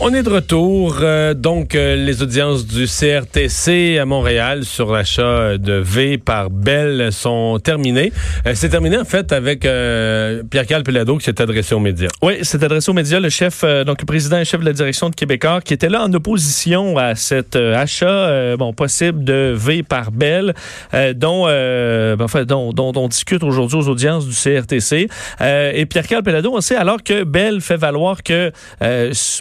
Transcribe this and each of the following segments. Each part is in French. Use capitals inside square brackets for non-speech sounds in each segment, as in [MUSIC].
On est de retour. Euh, donc, euh, les audiences du CRTC à Montréal sur l'achat de V par Bell sont terminées. Euh, c'est terminé, en fait, avec Pierre-Carl Pelado qui s'est adressé aux médias. Oui, s'est adressé aux médias, le chef, donc le président et chef de la direction de Québécois, qui était là en opposition à cet achat bon, possible de V par Bell, dont, ben, enfin, dont, dont, on discute aujourd'hui aux audiences du CRTC. et Pierre-Carl Pelado, on sait, alors que Bell fait valoir que,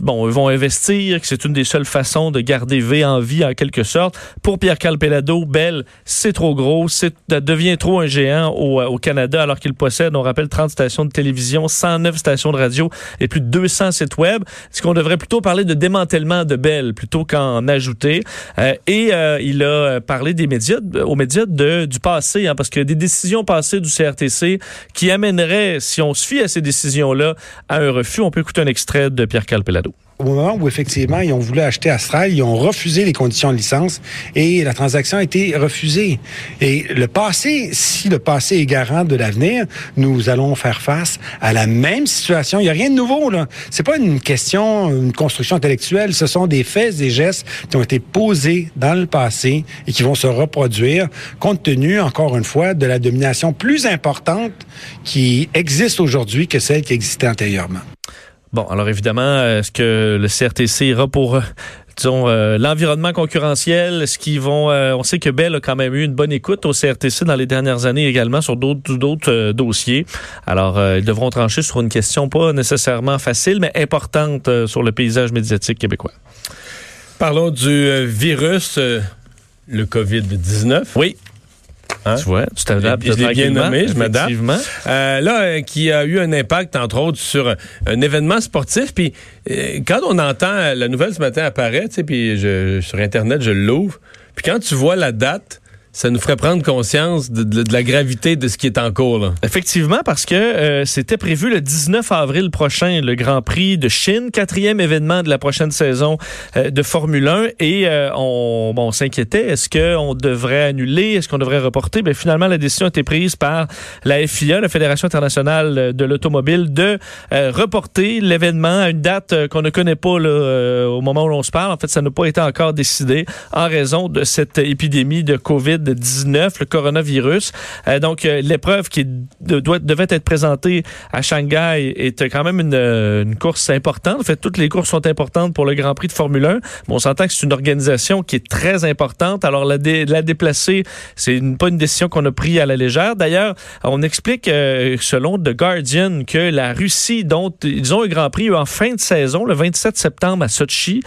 bon, investir, que c'est une des seules façons de garder V en vie en quelque sorte. Pour Pierre Calpelado, Bell, c'est trop gros, c'est devient trop un géant au, au Canada alors qu'il possède, on rappelle, 30 stations de télévision, 109 stations de radio et plus de 200 sites web. Est-ce qu'on devrait plutôt parler de démantèlement de Bell plutôt qu'en ajouter? Euh, et euh, il a parlé des médias, aux médias du passé, hein, parce que des décisions passées du CRTC qui amèneraient, si on se fie à ces décisions-là, à un refus. On peut écouter un extrait de Pierre Calpelado au moment où effectivement ils ont voulu acheter Astral, ils ont refusé les conditions de licence et la transaction a été refusée. Et le passé, si le passé est garant de l'avenir, nous allons faire face à la même situation. Il n'y a rien de nouveau là. C'est pas une question, une construction intellectuelle. Ce sont des faits, des gestes qui ont été posés dans le passé et qui vont se reproduire, compte tenu encore une fois de la domination plus importante qui existe aujourd'hui que celle qui existait antérieurement. Bon, alors évidemment, est-ce que le CRTC ira pour euh, disons, euh, l'environnement concurrentiel, est-ce qu'ils vont... Euh, on sait que Bell a quand même eu une bonne écoute au CRTC dans les dernières années également sur d'autres d'autres dossiers. Alors, ils devront trancher sur une question pas nécessairement facile, mais importante sur le paysage médiatique québécois. Parlons du virus, le COVID-19. Oui. Hein? Tu vois, tu t'adaptes. Je l'ai bien nommé, je m'adapte. Euh, là, euh, qui a eu un impact, entre autres, sur un événement sportif. Puis euh, quand on entend la nouvelle ce matin apparaître, puis sur Internet, je l'ouvre. Puis quand tu vois la date, ça nous ferait prendre conscience de, la gravité de ce qui est en cours. Effectivement, parce que euh, c'était prévu le 19 avril prochain, le Grand Prix de Chine, quatrième événement de la prochaine saison euh, de Formule 1. Et euh, on, bon, s'inquiétait, est-ce qu'on devrait annuler, est-ce qu'on devrait reporter? Bien, finalement, la décision a été prise par la FIA, la Fédération internationale de l'automobile, de reporter l'événement à une date qu'on ne connaît pas là, au moment où l'on se parle. En fait, ça n'a pas été encore décidé en raison de cette épidémie de COVID 19, le coronavirus. Euh, donc, euh, l'épreuve qui doit, devait être présentée à Shanghai est quand même une, une, course importante. En fait, toutes les courses sont importantes pour le Grand Prix de Formule 1. Mais on s'entend que c'est une organisation qui est très importante. Alors, la, la déplacer, c'est pas une décision qu'on a prise à la légère. D'ailleurs, on explique, euh, selon The Guardian, que la Russie, dont ils ont un Grand Prix en fin de saison, le 27 septembre à Sochi,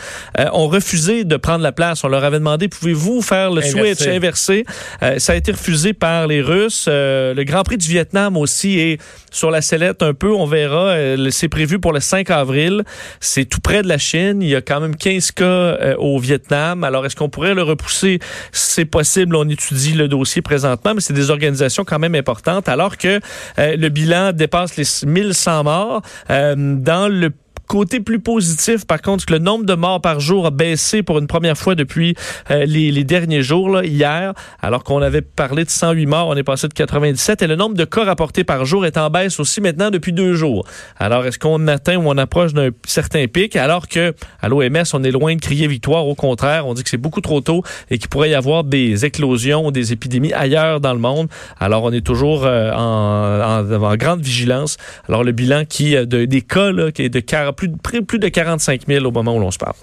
ont refusé de prendre la place. On leur avait demandé, pouvez-vous faire le switch inversé? Euh, ça a été refusé par les Russes. Euh, le Grand Prix du Vietnam aussi est sur la sellette un peu. On verra. Euh, c'est prévu pour le 5 avril. C'est tout près de la Chine. Il y a quand même 15 cas au Vietnam. Alors, est-ce qu'on pourrait le repousser? C'est possible. On étudie le dossier présentement, mais c'est des organisations quand même importantes. Alors que le bilan dépasse les 1100 morts. dans le Côté plus positif, par contre, le nombre de morts par jour a baissé pour une première fois depuis euh, les, derniers jours, là, hier, alors qu'on avait parlé de 108 morts, on est passé de 97, et le nombre de cas rapportés par jour est en baisse aussi maintenant depuis deux jours. Alors, est-ce qu'on atteint ou on approche d'un certain pic, alors que à l'OMS, on est loin de crier victoire, au contraire, on dit que c'est beaucoup trop tôt et qu'il pourrait y avoir des éclosions ou des épidémies ailleurs dans le monde. Alors, on est toujours euh, en, en, en, grande vigilance. Alors, le bilan qui, euh, de, des cas, là, qui est de 40 plus, plus de 45 000 au moment où l'on se parle.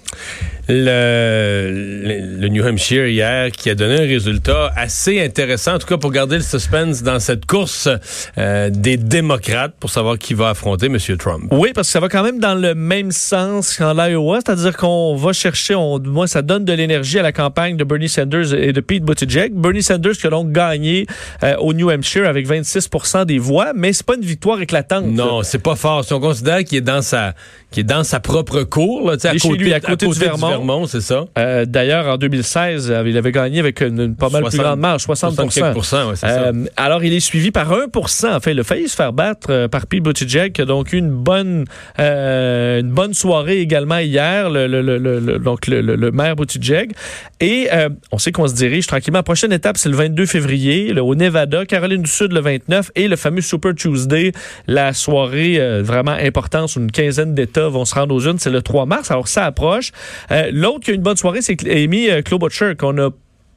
Le, le, New Hampshire hier qui a donné un résultat assez intéressant, en tout cas pour garder le suspense dans cette course euh, des démocrates pour savoir qui va affronter M. Trump. Oui, parce que ça va quand même dans le même sens qu'en l'Iowa, c'est-à-dire qu'on va chercher, on, moi, ça donne de l'énergie à la campagne de Bernie Sanders et de Pete Buttigieg. Bernie Sanders qui a donc gagné euh, au New Hampshire avec 26% des voix, mais c'est pas une victoire éclatante. Non, c'est pas fort. Si on considère qu'il est dans sa, qui est dans sa propre cour, là, à, côté, lui, à, côté, du Vermont, c'est ça. Euh, d'ailleurs, en 2016, euh, il avait gagné avec une, pas mal plus grande marge, 60, 60 ouais, ça. Alors, il est suivi par 1 En fait, il a failli se faire battre par Pete Buttigieg, qui a donc eu une bonne, une bonne soirée également hier, le, le, le, donc le, maire Buttigieg. Et on sait qu'on se dirige tranquillement. La prochaine étape, c'est le 22 février, au Nevada, Caroline du Sud le 29 et le fameux Super Tuesday, la soirée euh, vraiment importante où une quinzaine d'États vont se rendre aux urnes, c'est le 3 mars. Alors ça approche. Euh, l'autre qui a une bonne soirée, c'est Amy euh, Klobuchar qu'on a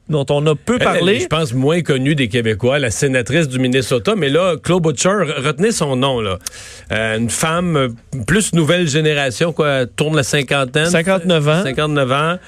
dont on a peu parlé. je pense moins connue des Québécois, la sénatrice du Minnesota, mais là, Claude Butcher, retenez son nom, là. une femme plus nouvelle génération, quoi, tourne la cinquantaine. 59 ans. 59 ans.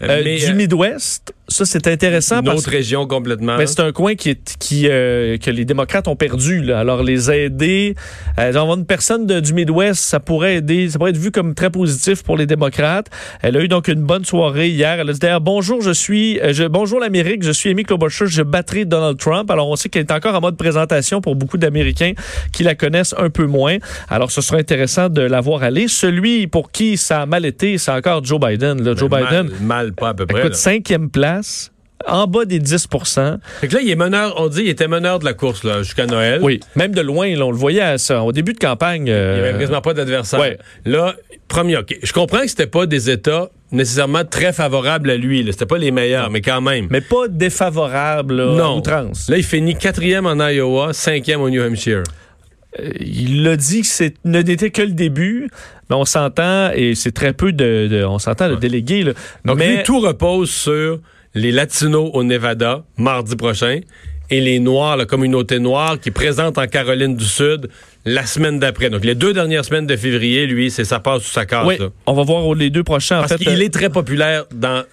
mais, du Midwest ça, c'est intéressant. Une autre région complètement. Mais c'est un coin qui est, qui, euh, que les démocrates ont perdu. Là. Alors, les aider, euh, avoir une personne de, du Midwest, ça pourrait aider, ça pourrait être vu comme très positif pour les démocrates. Elle a eu donc une bonne soirée hier. Elle a dit d'ailleurs, bonjour, je suis, euh, je, bonjour l'Amérique, je suis Amy Klobuchar, je battrai Donald Trump. Alors, on sait qu'elle est encore en mode présentation pour beaucoup d'Américains qui la connaissent un peu moins. Alors, ce sera intéressant de la voir aller. Celui pour qui ça a mal été, c'est encore Joe Biden. Là. Joe Biden. Mal, pas à peu près. Écoute, cinquième place en bas des 10 Fait que là, il est meneur, on dit, il était meneur de la course jusqu'à Noël. Oui, même de loin, on le voyait à ça. Au début de campagne. Il n'y avait quasiment pas d'adversaire. Là, premier, OK. Je comprends que c'était pas des États nécessairement très favorables à lui. C'était pas les meilleurs, mais quand même. Mais pas défavorables non. trans. Là, il finit quatrième en Iowa, cinquième au New Hampshire. Euh, il l'a dit que ce n'était que le début, mais on s'entend, et c'est très peu de, on s'entend le délégué. Donc mais... tout repose sur les Latinos au Nevada mardi prochain et les Noirs, la communauté noire qui présente en Caroline du Sud la semaine d'après. Donc les deux dernières semaines de février, lui, c'est ça passe ou ça casse. Oui, on va voir les deux prochains. Parce qu'il est très populaire dans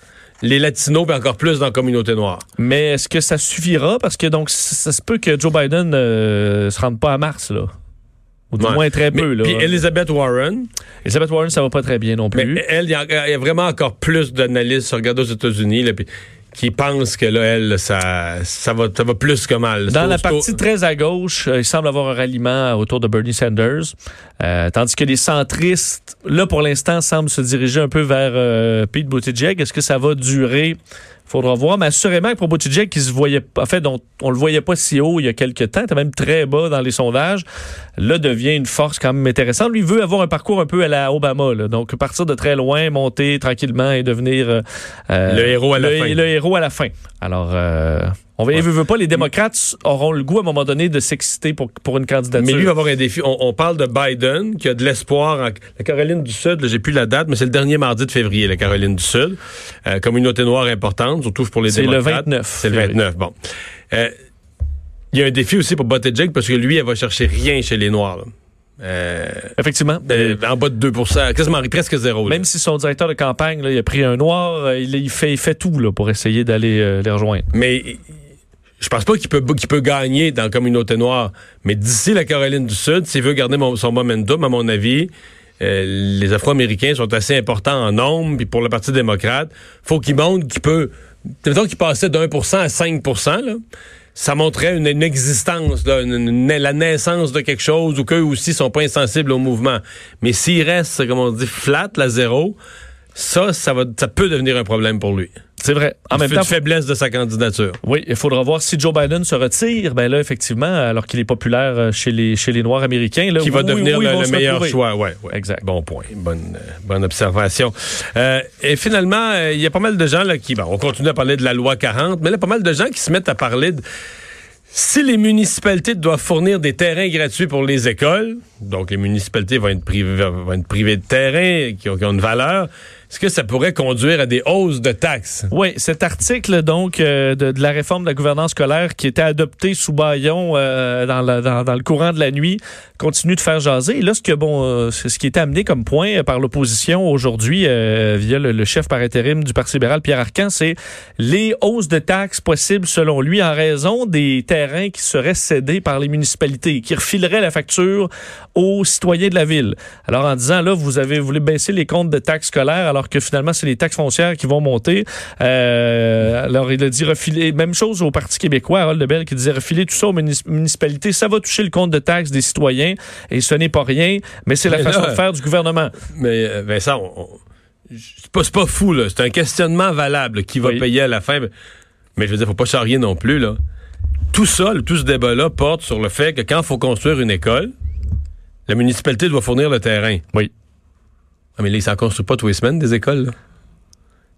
les Latinos, mais encore plus dans la communauté noire. Mais est-ce que ça suffira? Parce que donc ça, se peut que Joe Biden ne euh, se rende pas à mars, là. Ou du moins très peu. là. Puis Elizabeth Warren. Elizabeth Warren, ça va pas très bien non plus. Mais elle, il y, a vraiment encore plus d'analystes, regarde aux États-Unis, là, puis qui pensent que là, elle, ça, ça, va, ça va plus que mal. Dans la partie très à gauche, euh, il semble avoir un ralliement autour de Bernie Sanders, euh, tandis que les centristes, là, pour l'instant, semblent se diriger un peu vers euh, Pete Buttigieg. Est-ce que ça va durer? Faudra voir, mais assurément que pour Buttigieg, qui se voyait, en fait, on, on le voyait pas si haut il y a quelques temps, était même très bas dans les sondages, là devient une force quand même intéressante. Lui veut avoir un parcours un peu à la Obama, là. donc partir de très loin, monter tranquillement et devenir euh, le héros à la fin. Le héros à la fin. Alors, euh, on veut, veut pas, les démocrates auront le goût à un moment donné de s'exciter pour, pour une candidature. Mais lui va avoir un défi. On, parle de Biden qui a de l'espoir. En, la Caroline du Sud, j'ai plus la date, mais c'est le dernier mardi de février, la Caroline du Sud. Euh, communauté noire importante, surtout pour les démocrates. C'est le 29. C'est le 29, bon. Euh, il y a un défi aussi pour Buttigieg parce que lui, elle va chercher rien chez les Noirs. Euh, Effectivement. en bas de 2 quasiment presque zéro. Même si son directeur de campagne, là, il a pris un noir, il, il, fait, il fait tout là, pour essayer d'aller les rejoindre. Mais je pense pas qu'il peut, qu'il peut gagner dans la communauté noire. Mais d'ici la Caroline du Sud, s'il veut garder son momentum, à mon avis, euh, les Afro-Américains sont assez importants en nombre. Puis pour le Parti démocrate, faut qu'il montre qu'il peut... Mettons qu'il passait pour cent à 5 là, ça montrerait une, existence, la naissance de quelque chose ou qu'eux aussi sont pas insensibles au mouvement. Mais s'il reste, comme on dit, flat, la zéro, ça, ça, va, ça peut devenir un problème pour lui. C'est vrai. En même temps, faiblesse de sa candidature. Oui, il faudra voir si Joe Biden se retire. Ben là, effectivement, alors qu'il est populaire euh, chez les chez les Noirs américains, là, qui va devenir le, meilleur choix. Ouais, ouais, Exact. Bon point. Bonne euh, bonne observation. Euh, et finalement, il y a pas mal de gens là qui, bon, on continue à parler de la loi 40, mais là, pas mal de gens qui se mettent à parler de si les municipalités doivent fournir des terrains gratuits pour les écoles, donc les municipalités vont être privées, vont être privées de terrains qui ont, qui ont une valeur, est-ce que ça pourrait conduire à des hausses de taxes? Oui, cet article donc euh, de, la réforme de la gouvernance scolaire qui était adopté sous Bayon euh, dans, le courant de la nuit continue de faire jaser. Et là, ce que bon, euh, ce qui est amené comme point par l'opposition aujourd'hui via le, chef par intérim du Parti libéral Pierre Arcan, c'est les hausses de taxes possibles selon lui en raison des terrains qui seraient cédés par les municipalités, qui refileraient la facture aux citoyens de la ville. Alors en disant là, vous avez voulu baisser les comptes de taxes scolaires alors que finalement, c'est les taxes foncières qui vont monter. Euh, alors, il a dit refiler, même chose au Parti québécois, Harold Lebel, qui disait refiler tout ça aux municipalités, ça va toucher le compte de taxes des citoyens, et ce n'est pas rien, mais c'est la façon de faire du gouvernement. Mais euh, Vincent, c'est pas, pas, fou, là. C'est un questionnement valable qui va payer à la fin. Mais je veux dire, faut pas charrier non plus, là. Tout ça, tout ce débat-là porte sur le fait que quand il faut construire une école, la municipalité doit fournir le terrain. Oui. Ah, mais là, ils s'en construisent pas tous les semaines, des écoles.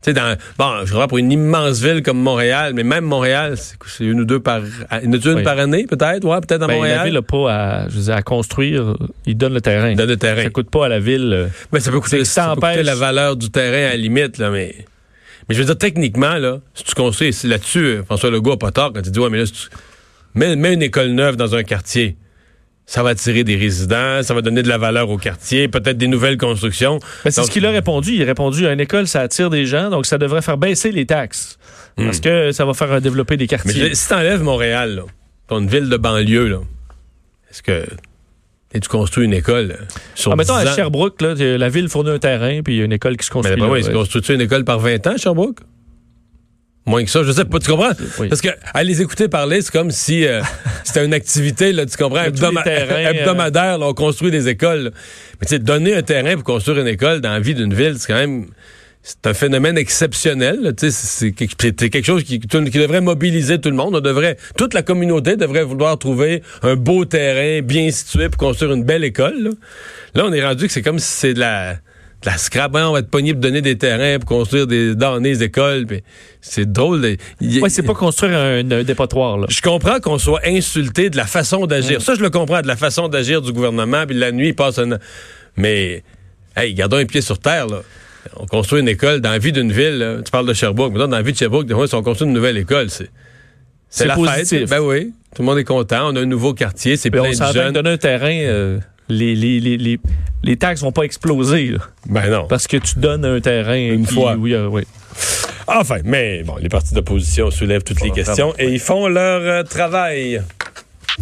Tu sais, dans, bon, je crois pour une immense ville comme Montréal, mais même Montréal, c'est une ou deux par, une, une par année, peut-être, ouais, peut-être à ben, Montréal. La ville n'a pas à, je veux dire, à construire, il donne le terrain. Il donne le terrain. Ça coûte pas à la ville. Euh, mais ça peut coûter, ça, peut la valeur du terrain à la limite, là, mais, mais je veux dire, techniquement, là, si tu construis, là-dessus, François Legault a pas tort quand il dit, ouais, mais là, si tu, mets, mets une école neuve dans un quartier ça va attirer des résidents, ça va donner de la valeur au quartier, peut-être des nouvelles constructions. c'est ce qu'il a répondu. Il a répondu à une école, ça attire des gens, donc ça devrait faire baisser les taxes. Parce hmm. que ça va faire développer des quartiers. Mais si t'enlèves Montréal, là, une ville de banlieue, là, est-ce que tu construis une école sur ah, mettons, à Sherbrooke, là, la ville fournit un terrain, puis il y a une école qui se construit. Mais ben, oui, construis-tu une école par 20 ans, Sherbrooke? Moins que ça, je sais pas, tu comprends? Parce que à les écouter parler, c'est comme si euh, [LAUGHS] c'était une activité, là, tu comprends, hebdomadaire, là, on construit des écoles. Mais tu sais, donner un terrain pour construire une école dans la vie d'une ville, c'est quand même c'est un phénomène exceptionnel. C'est quelque chose qui, qui, devrait mobiliser tout le monde. On devrait, toute la communauté devrait vouloir trouver un beau terrain bien situé pour construire une belle école. Là, là on est rendu que c'est comme si c'est de la la scrap, hein, on va être pogné pour donner des terrains, pour construire des, dans des écoles. C'est drôle. De, ouais, c'est pas construire un, dépotoir. Là. Je comprends qu'on soit insulté de la façon d'agir. Ça, je le comprends, de la façon d'agir du gouvernement. Puis la nuit, il passe un... Mais, hey, gardons un pied sur terre, là. On construit une école dans la vie d'une ville. Tu parles de Sherbrooke. Mais dans la vie de Sherbrooke, des fois, si on construit une nouvelle école, c'est... C'est la positif. fête. Ben oui. Tout le monde est content. On a un nouveau quartier. C'est plein de jeunes. donner un terrain... Euh, les, les, les, les, taxes vont pas exploser. Ben non. Parce que tu donnes un terrain une fois. Oui, euh, oui. Enfin, mais bon, les partis d'opposition soulèvent toutes les questions et ils font leur euh, travail.